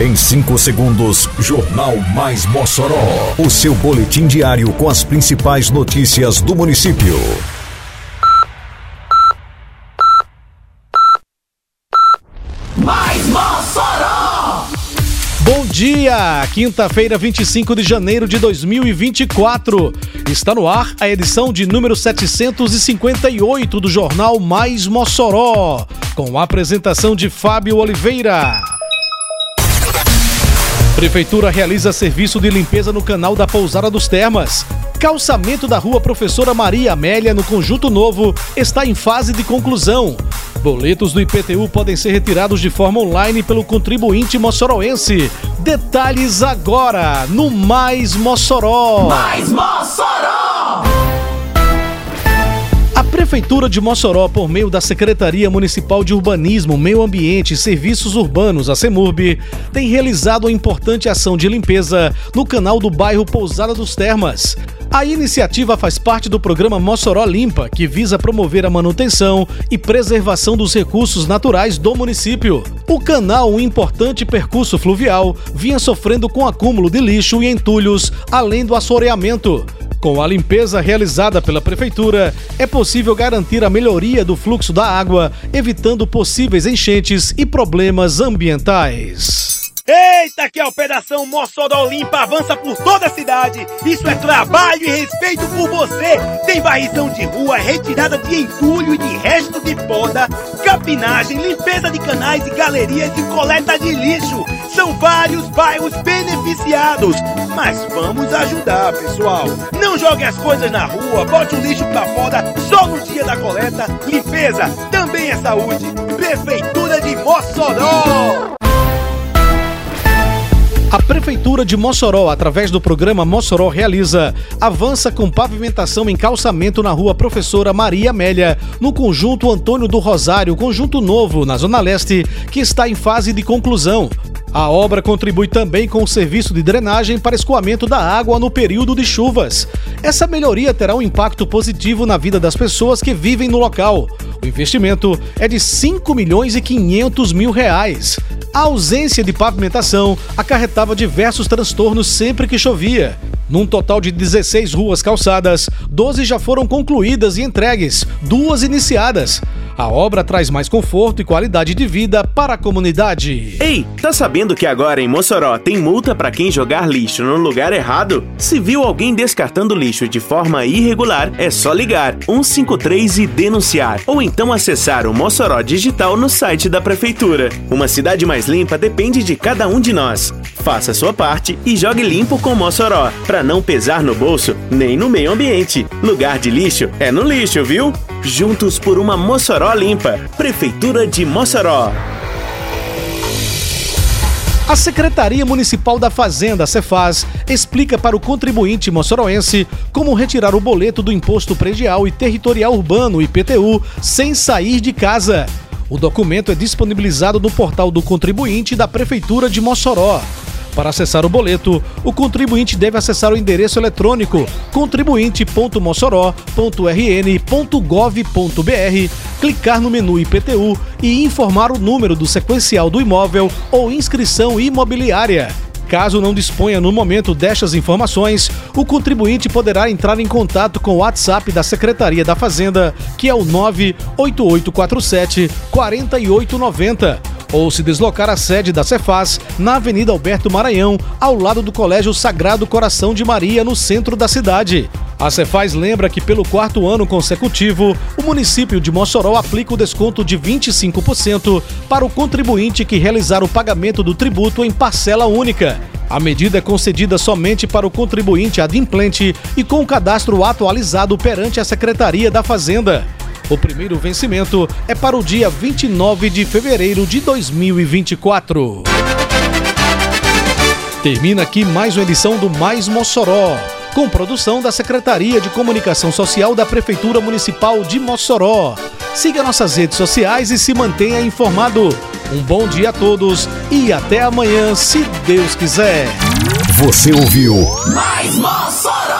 Em 5 segundos, Jornal Mais Mossoró. O seu boletim diário com as principais notícias do município. Mais Mossoró! Bom dia! Quinta-feira, 25 de janeiro de 2024. Está no ar a edição de número 758 do Jornal Mais Mossoró. Com a apresentação de Fábio Oliveira. Prefeitura realiza serviço de limpeza no canal da Pousada dos Termas. Calçamento da rua Professora Maria Amélia, no Conjunto Novo, está em fase de conclusão. Boletos do IPTU podem ser retirados de forma online pelo contribuinte moçoroense. Detalhes agora no Mais Mossoró. Mais Mossoró! Prefeitura de Mossoró, por meio da Secretaria Municipal de Urbanismo, Meio Ambiente e Serviços Urbanos, a CEMURB, tem realizado uma importante ação de limpeza no canal do bairro Pousada dos Termas. A iniciativa faz parte do programa Mossoró Limpa, que visa promover a manutenção e preservação dos recursos naturais do município. O canal, um importante percurso fluvial, vinha sofrendo com acúmulo de lixo e entulhos, além do assoreamento. Com a limpeza realizada pela Prefeitura, é possível garantir a melhoria do fluxo da água, evitando possíveis enchentes e problemas ambientais. Eita, que a Operação Mossoró Limpa avança por toda a cidade. Isso é trabalho e respeito por você. Tem varrição de rua, retirada de entulho e de resto de poda, capinagem, limpeza de canais e galerias e coleta de lixo. São vários bairros beneficiados. Mas vamos ajudar, pessoal. Não jogue as coisas na rua, bote o lixo pra fora só no dia da coleta. Limpeza também é saúde. Prefeitura de Mossoró. A Prefeitura de Mossoró, através do programa Mossoró Realiza, avança com pavimentação em calçamento na rua Professora Maria Amélia, no conjunto Antônio do Rosário, conjunto novo, na Zona Leste, que está em fase de conclusão. A obra contribui também com o serviço de drenagem para escoamento da água no período de chuvas. Essa melhoria terá um impacto positivo na vida das pessoas que vivem no local. O investimento é de 5 milhões e 500 mil reais. A ausência de pavimentação acarretava diversos transtornos sempre que chovia. Num total de 16 ruas calçadas, 12 já foram concluídas e entregues, duas iniciadas. A obra traz mais conforto e qualidade de vida para a comunidade. Ei, tá sabendo que agora em Mossoró tem multa para quem jogar lixo no lugar errado? Se viu alguém descartando lixo de forma irregular, é só ligar 153 e denunciar, ou então acessar o Mossoró Digital no site da prefeitura. Uma cidade mais limpa depende de cada um de nós. Faça sua parte e jogue limpo com Mossoró, para não pesar no bolso nem no meio ambiente. Lugar de lixo é no lixo, viu? Juntos por uma Mossoró limpa. Prefeitura de Mossoró. A Secretaria Municipal da Fazenda, Cefaz, explica para o contribuinte moçoroense como retirar o boleto do Imposto Predial e Territorial Urbano, IPTU, sem sair de casa. O documento é disponibilizado no portal do contribuinte da Prefeitura de Mossoró. Para acessar o boleto, o contribuinte deve acessar o endereço eletrônico contribuinte.mossoró.rn.gov.br, clicar no menu IPTU e informar o número do sequencial do imóvel ou inscrição imobiliária. Caso não disponha no momento destas informações, o contribuinte poderá entrar em contato com o WhatsApp da Secretaria da Fazenda, que é o 98847 4890 ou se deslocar à sede da Cefaz, na Avenida Alberto Maranhão, ao lado do Colégio Sagrado Coração de Maria, no centro da cidade. A Cefaz lembra que pelo quarto ano consecutivo, o município de Mossoró aplica o desconto de 25% para o contribuinte que realizar o pagamento do tributo em parcela única. A medida é concedida somente para o contribuinte adimplente e com o cadastro atualizado perante a Secretaria da Fazenda. O primeiro vencimento é para o dia 29 de fevereiro de 2024. Termina aqui mais uma edição do Mais Mossoró, com produção da Secretaria de Comunicação Social da Prefeitura Municipal de Mossoró. Siga nossas redes sociais e se mantenha informado. Um bom dia a todos e até amanhã, se Deus quiser. Você ouviu Mais Mossoró!